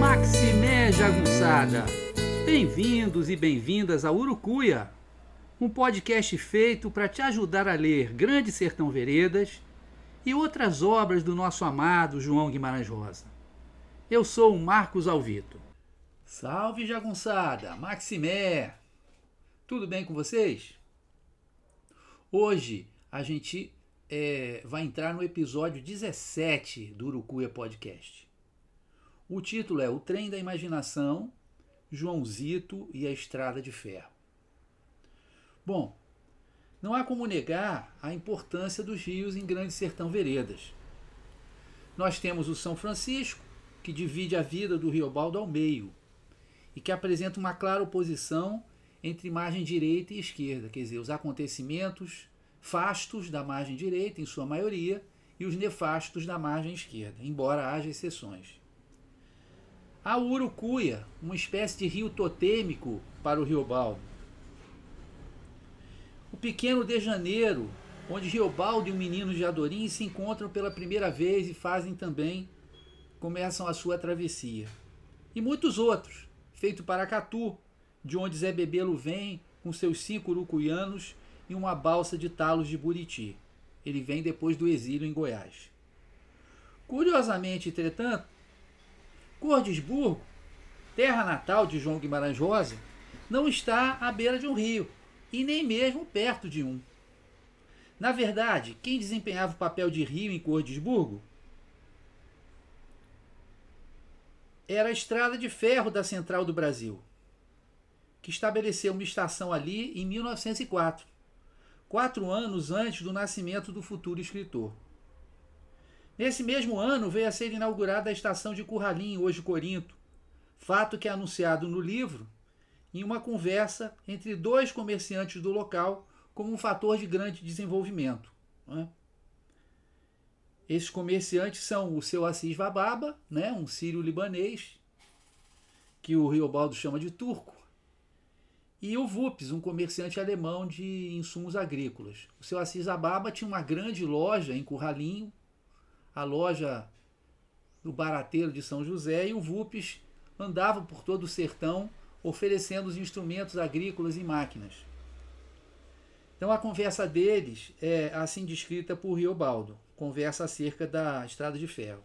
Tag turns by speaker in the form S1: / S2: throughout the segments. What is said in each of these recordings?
S1: Maximé Jagunçada! Bem-vindos e bem-vindas a Urucuia, um podcast feito para te ajudar a ler Grande Sertão Veredas e outras obras do nosso amado João Guimarães Rosa. Eu sou o Marcos Alvito. Salve Jagunçada! Maximé! Tudo bem com vocês? Hoje a gente é, vai entrar no episódio 17 do Urucuia Podcast. O título é O Trem da Imaginação, Joãozito e a Estrada de Ferro. Bom, não há como negar a importância dos rios em Grande Sertão Veredas. Nós temos o São Francisco, que divide a vida do Riobaldo ao meio e que apresenta uma clara oposição entre margem direita e esquerda, quer dizer, os acontecimentos fastos da margem direita, em sua maioria, e os nefastos da margem esquerda, embora haja exceções. Há Urucuia, uma espécie de rio totêmico para o Riobaldo. O pequeno de Janeiro, onde Riobaldo e o menino de Adorim se encontram pela primeira vez e fazem também, começam a sua travessia. E muitos outros, feito para Catu, de onde Zé Bebelo vem com seus cinco urucuianos e uma balsa de talos de Buriti. Ele vem depois do exílio em Goiás. Curiosamente, entretanto, Cordesburgo, terra natal de João Guimarães Rosa, não está à beira de um rio e nem mesmo perto de um. Na verdade, quem desempenhava o papel de rio em Cordesburgo era a estrada de ferro da Central do Brasil, que estabeleceu uma estação ali em 1904, quatro anos antes do nascimento do futuro escritor. Nesse mesmo ano veio a ser inaugurada a estação de Curralim, hoje Corinto, fato que é anunciado no livro em uma conversa entre dois comerciantes do local como um fator de grande desenvolvimento. Né? Esses comerciantes são o seu Assis Vababa, né, um sírio-libanês, que o Riobaldo chama de turco, e o Vups, um comerciante alemão de insumos agrícolas. O seu Assis Vababa tinha uma grande loja em Curralinho, a loja do Barateiro de São José, e o Vups andava por todo o sertão oferecendo os instrumentos agrícolas e máquinas. Então a conversa deles é assim descrita por Riobaldo, conversa acerca da estrada de ferro.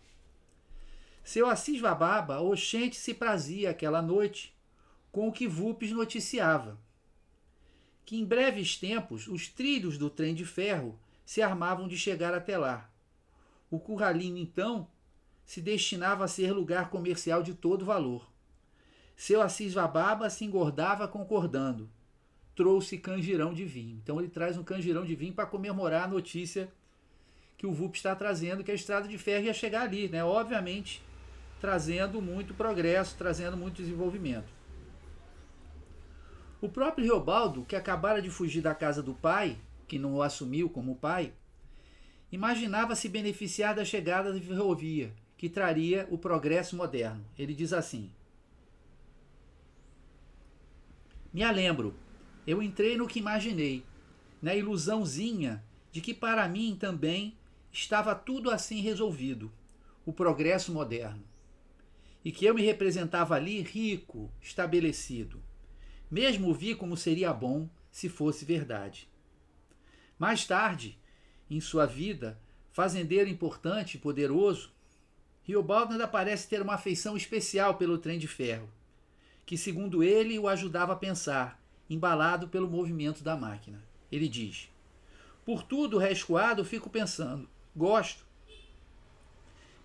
S1: Seu Assis Vababa, oxente se prazia aquela noite com o que Vups noticiava, que em breves tempos os trilhos do trem de ferro se armavam de chegar até lá. O curralinho, então, se destinava a ser lugar comercial de todo valor. Seu Assis Vababa se engordava concordando. Trouxe canjirão de vinho. Então ele traz um canjirão de vinho para comemorar a notícia que o VUP está trazendo, que a estrada de ferro ia chegar ali, né? Obviamente, trazendo muito progresso, trazendo muito desenvolvimento. O próprio Riobaldo, que acabara de fugir da casa do pai, que não o assumiu como pai, imaginava se beneficiar da chegada da ferrovia, que traria o progresso moderno. Ele diz assim: Me lembro, eu entrei no que imaginei, na ilusãozinha de que para mim também estava tudo assim resolvido, o progresso moderno, e que eu me representava ali rico, estabelecido. Mesmo vi como seria bom se fosse verdade. Mais tarde, em sua vida, fazendeiro importante e poderoso, Riobaldo ainda parece ter uma afeição especial pelo trem de ferro, que, segundo ele, o ajudava a pensar, embalado pelo movimento da máquina. Ele diz: Por tudo rescoado, fico pensando, gosto.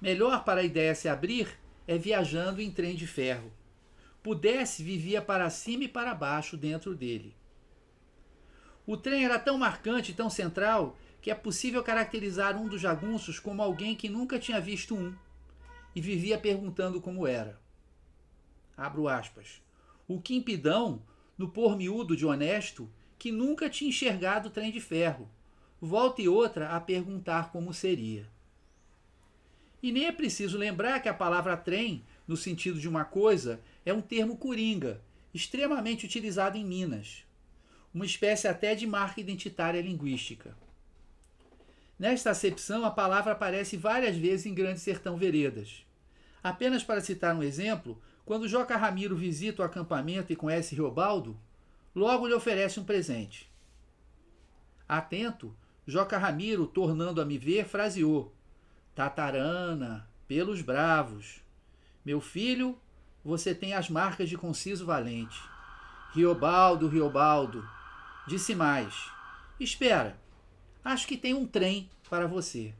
S1: Melhor para a ideia se abrir é viajando em trem de ferro. Pudesse, vivia para cima e para baixo dentro dele. O trem era tão marcante, tão central, que é possível caracterizar um dos jagunços como alguém que nunca tinha visto um e vivia perguntando como era. Abro aspas. o quimpidão no pôr miúdo de honesto que nunca tinha enxergado o trem de ferro, volta e outra a perguntar como seria. E nem é preciso lembrar que a palavra trem, no sentido de uma coisa, é um termo coringa, extremamente utilizado em Minas, uma espécie até de marca identitária linguística. Nesta acepção, a palavra aparece várias vezes em Grande Sertão Veredas. Apenas para citar um exemplo, quando Joca Ramiro visita o acampamento e conhece Riobaldo, logo lhe oferece um presente. Atento, Joca Ramiro, tornando a me ver, fraseou: Tatarana, pelos bravos. Meu filho, você tem as marcas de Conciso Valente. Riobaldo, Riobaldo. Disse mais: Espera, acho que tem um trem para você.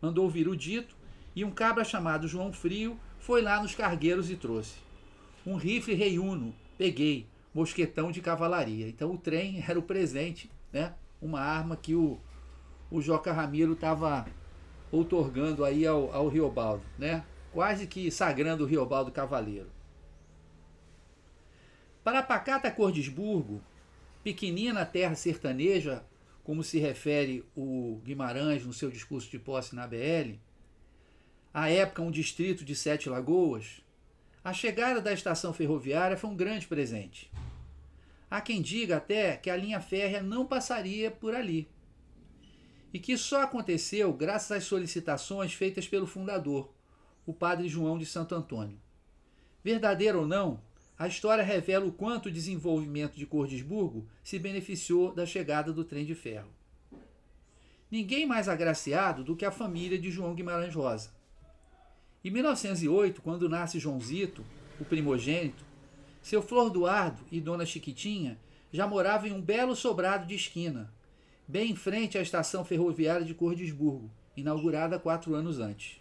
S1: Mandou vir o dito e um cabra chamado João Frio foi lá nos cargueiros e trouxe. Um rifle Rei Uno, peguei, mosquetão de cavalaria. Então o trem era o presente, né? Uma arma que o, o Joca Ramiro estava outorgando aí ao, ao Riobaldo, né? Quase que sagrando o Riobaldo Cavaleiro. Para a pacata Cordesburgo, pequenina terra sertaneja, como se refere o Guimarães no seu discurso de posse na BL, à época um distrito de Sete Lagoas, a chegada da estação ferroviária foi um grande presente. Há quem diga até que a linha férrea não passaria por ali. E que só aconteceu graças às solicitações feitas pelo fundador, o padre João de Santo Antônio. Verdadeiro ou não, a história revela o quanto o desenvolvimento de Cordesburgo se beneficiou da chegada do trem de ferro. Ninguém mais agraciado do que a família de João Guimarães Rosa. Em 1908, quando nasce Joãozito, o primogênito, seu Flor Duardo e Dona Chiquitinha já moravam em um belo sobrado de esquina, bem em frente à estação ferroviária de Cordesburgo, inaugurada quatro anos antes.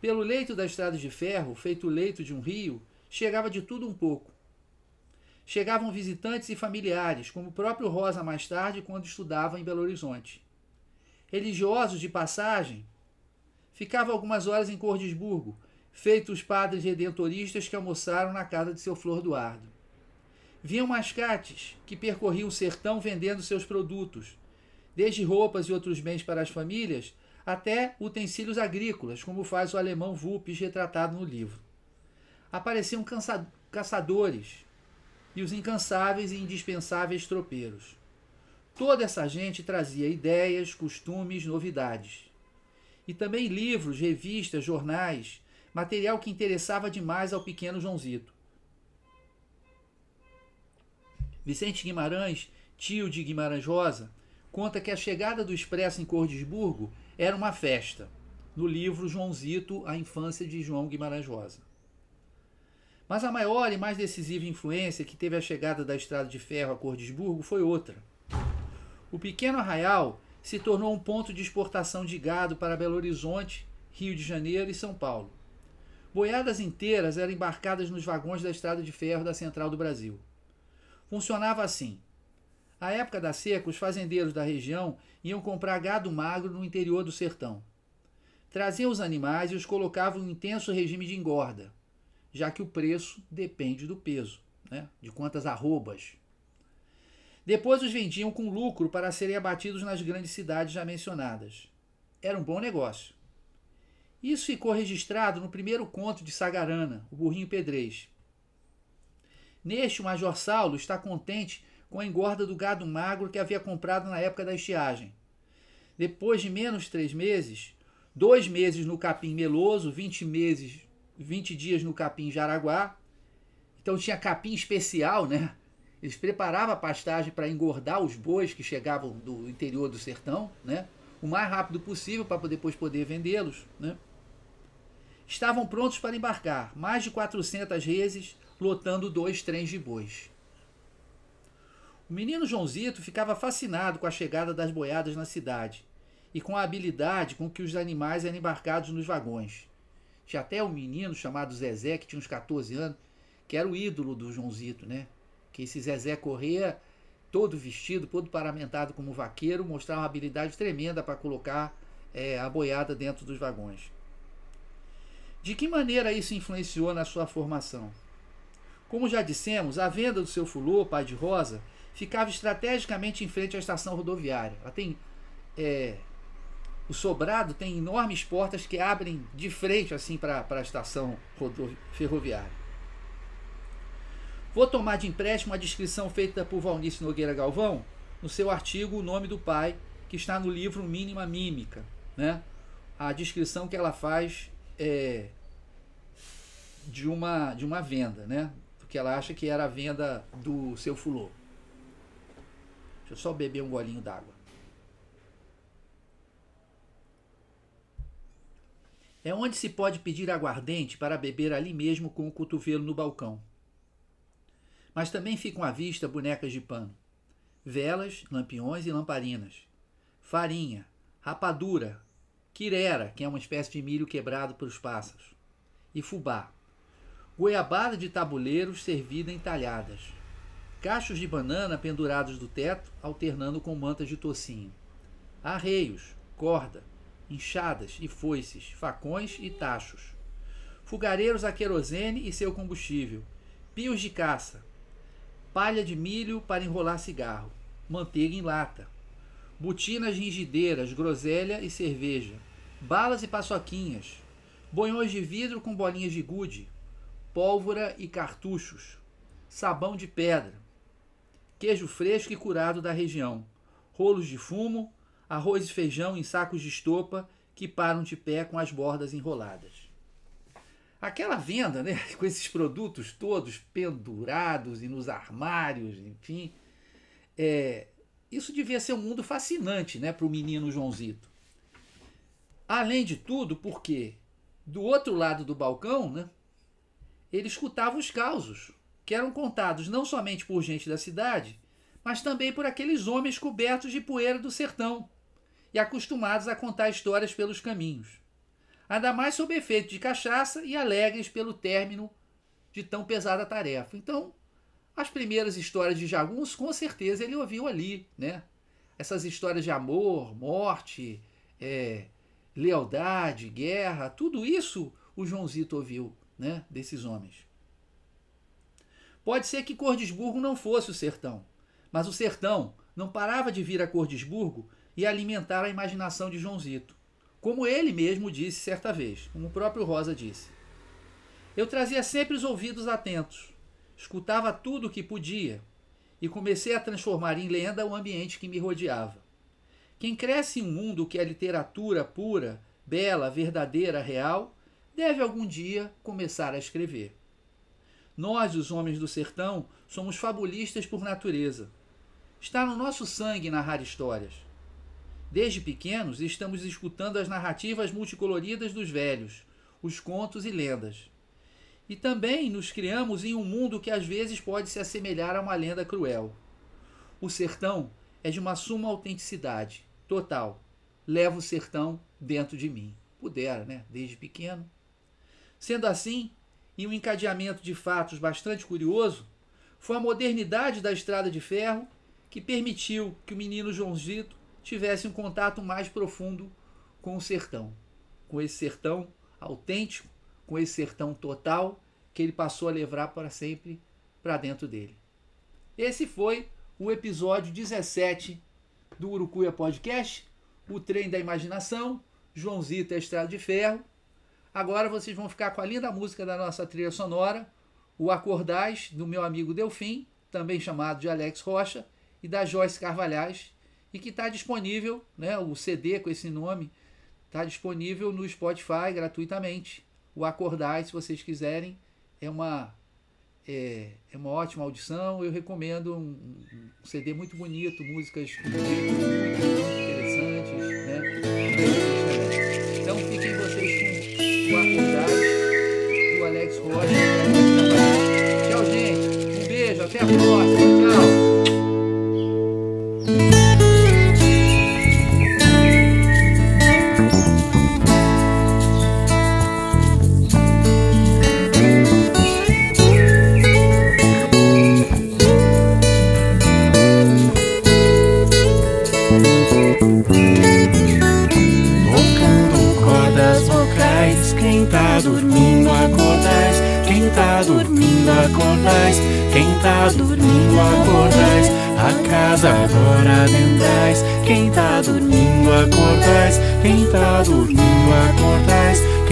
S1: Pelo leito da estrada de ferro, feito leito de um rio, chegava de tudo um pouco. Chegavam visitantes e familiares, como o próprio Rosa mais tarde, quando estudava em Belo Horizonte. Religiosos de passagem, ficava algumas horas em Cordesburgo, feitos padres redentoristas que almoçaram na casa de seu Flor Duardo. Vinham mascates que percorriam o sertão vendendo seus produtos, desde roupas e outros bens para as famílias, até utensílios agrícolas, como faz o alemão Vulpes retratado no livro apareciam caçadores e os incansáveis e indispensáveis tropeiros. Toda essa gente trazia ideias, costumes, novidades. E também livros, revistas, jornais, material que interessava demais ao pequeno Joãozito. Vicente Guimarães, tio de Guimarães Rosa, conta que a chegada do Expresso em Cordesburgo era uma festa, no livro Joãozito, a infância de João Guimarães Rosa. Mas a maior e mais decisiva influência que teve a chegada da estrada de ferro a Cordesburgo foi outra. O pequeno arraial se tornou um ponto de exportação de gado para Belo Horizonte, Rio de Janeiro e São Paulo. Boiadas inteiras eram embarcadas nos vagões da estrada de ferro da Central do Brasil. Funcionava assim. À época da seca, os fazendeiros da região iam comprar gado magro no interior do sertão. Traziam os animais e os colocavam em intenso regime de engorda já que o preço depende do peso, né? de quantas arrobas. Depois os vendiam com lucro para serem abatidos nas grandes cidades já mencionadas. Era um bom negócio. Isso ficou registrado no primeiro conto de Sagarana, O Burrinho Pedrez. Neste, o Major Saulo está contente com a engorda do gado magro que havia comprado na época da estiagem. Depois de menos três meses, dois meses no capim meloso, 20 meses 20 dias no capim Jaraguá. Então tinha capim especial, né? Eles preparavam a pastagem para engordar os bois que chegavam do interior do sertão, né? O mais rápido possível para depois poder vendê-los, né? Estavam prontos para embarcar, mais de 400 reses, lotando dois trens de bois. O menino Joãozito ficava fascinado com a chegada das boiadas na cidade e com a habilidade com que os animais eram embarcados nos vagões. Tinha até um menino chamado Zezé, que tinha uns 14 anos, que era o ídolo do Joãozito, né? Que esse Zezé corria todo vestido, todo paramentado como vaqueiro, mostrava uma habilidade tremenda para colocar é, a boiada dentro dos vagões. De que maneira isso influenciou na sua formação? Como já dissemos, a venda do seu fulô, pai de Rosa, ficava estrategicamente em frente à estação rodoviária. Ela tem é, o sobrado tem enormes portas que abrem de frente assim para a estação ferroviária. Vou tomar de empréstimo a descrição feita por Valnice Nogueira Galvão no seu artigo O Nome do Pai, que está no livro Mínima Mímica. Né? A descrição que ela faz é, de, uma, de uma venda, né? porque ela acha que era a venda do seu fulô. Deixa eu só beber um golinho d'água. É onde se pode pedir aguardente para beber ali mesmo com o cotovelo no balcão. Mas também ficam à vista bonecas de pano, velas, lampiões e lamparinas, farinha, rapadura, quirera, que é uma espécie de milho quebrado pelos pássaros, e fubá, goiabada de tabuleiros servida em talhadas, cachos de banana pendurados do teto, alternando com mantas de tocinho, arreios, corda, enxadas e foices, facões e tachos, fogareiros a querosene e seu combustível, pios de caça, palha de milho para enrolar cigarro, manteiga em lata, botinas ringideiras, groselha e cerveja, balas e paçoquinhas, bonhões de vidro com bolinhas de gude, pólvora e cartuchos, sabão de pedra, queijo fresco e curado da região, rolos de fumo, arroz e feijão em sacos de estopa que param de pé com as bordas enroladas. Aquela venda, né, com esses produtos todos pendurados e nos armários, enfim, é, isso devia ser um mundo fascinante né, para o menino Joãozito. Além de tudo, porque do outro lado do balcão, né, ele escutava os causos, que eram contados não somente por gente da cidade, mas também por aqueles homens cobertos de poeira do sertão, e acostumados a contar histórias pelos caminhos. Ainda mais sob efeito de cachaça e alegres pelo término de tão pesada tarefa. Então, as primeiras histórias de Jagunço, com certeza ele ouviu ali, né? Essas histórias de amor, morte, é, lealdade, guerra, tudo isso o Joãozito ouviu, né? Desses homens. Pode ser que Cordesburgo não fosse o sertão, mas o sertão não parava de vir a Cordesburgo e alimentar a imaginação de Joãozito, como ele mesmo disse certa vez, como o próprio Rosa disse. Eu trazia sempre os ouvidos atentos, escutava tudo o que podia e comecei a transformar em lenda o ambiente que me rodeava. Quem cresce em um mundo que é literatura pura, bela, verdadeira, real, deve algum dia começar a escrever. Nós, os homens do sertão, somos fabulistas por natureza. Está no nosso sangue narrar histórias. Desde pequenos, estamos escutando as narrativas multicoloridas dos velhos, os contos e lendas. E também nos criamos em um mundo que às vezes pode se assemelhar a uma lenda cruel. O sertão é de uma suma autenticidade, total. Levo o sertão dentro de mim. Pudera, né? Desde pequeno. Sendo assim, em um encadeamento de fatos bastante curioso, foi a modernidade da estrada de ferro que permitiu que o menino Joãozito tivesse um contato mais profundo com o sertão, com esse sertão autêntico, com esse sertão total que ele passou a levar para sempre para dentro dele. Esse foi o episódio 17 do Urucuia Podcast, o trem da imaginação, Joãozito a Estrada de Ferro. Agora vocês vão ficar com a linda música da nossa trilha sonora, o Acordais, do meu amigo Delfim, também chamado de Alex Rocha, e da Joyce Carvalhais, e que está disponível, né, o CD com esse nome, está disponível no Spotify gratuitamente. O Acordar, se vocês quiserem, é uma é, é uma ótima audição. Eu recomendo um, um CD muito bonito, músicas muito interessantes, né? Então fiquem vocês com o Acordar do Alex Rocha. Tchau, gente. Um beijo, até a próxima.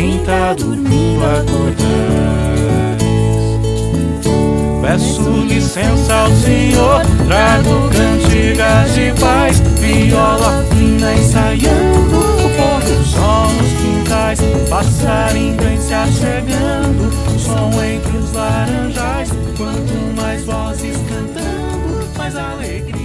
S2: quem tá dormindo acordais. Peço licença ao Senhor, trago cantigas de paz, viola fina ensaiando o pôr do sol nos quintais, passarinho em se achegando, som entre os laranjais, quanto mais vozes cantando, mais alegria.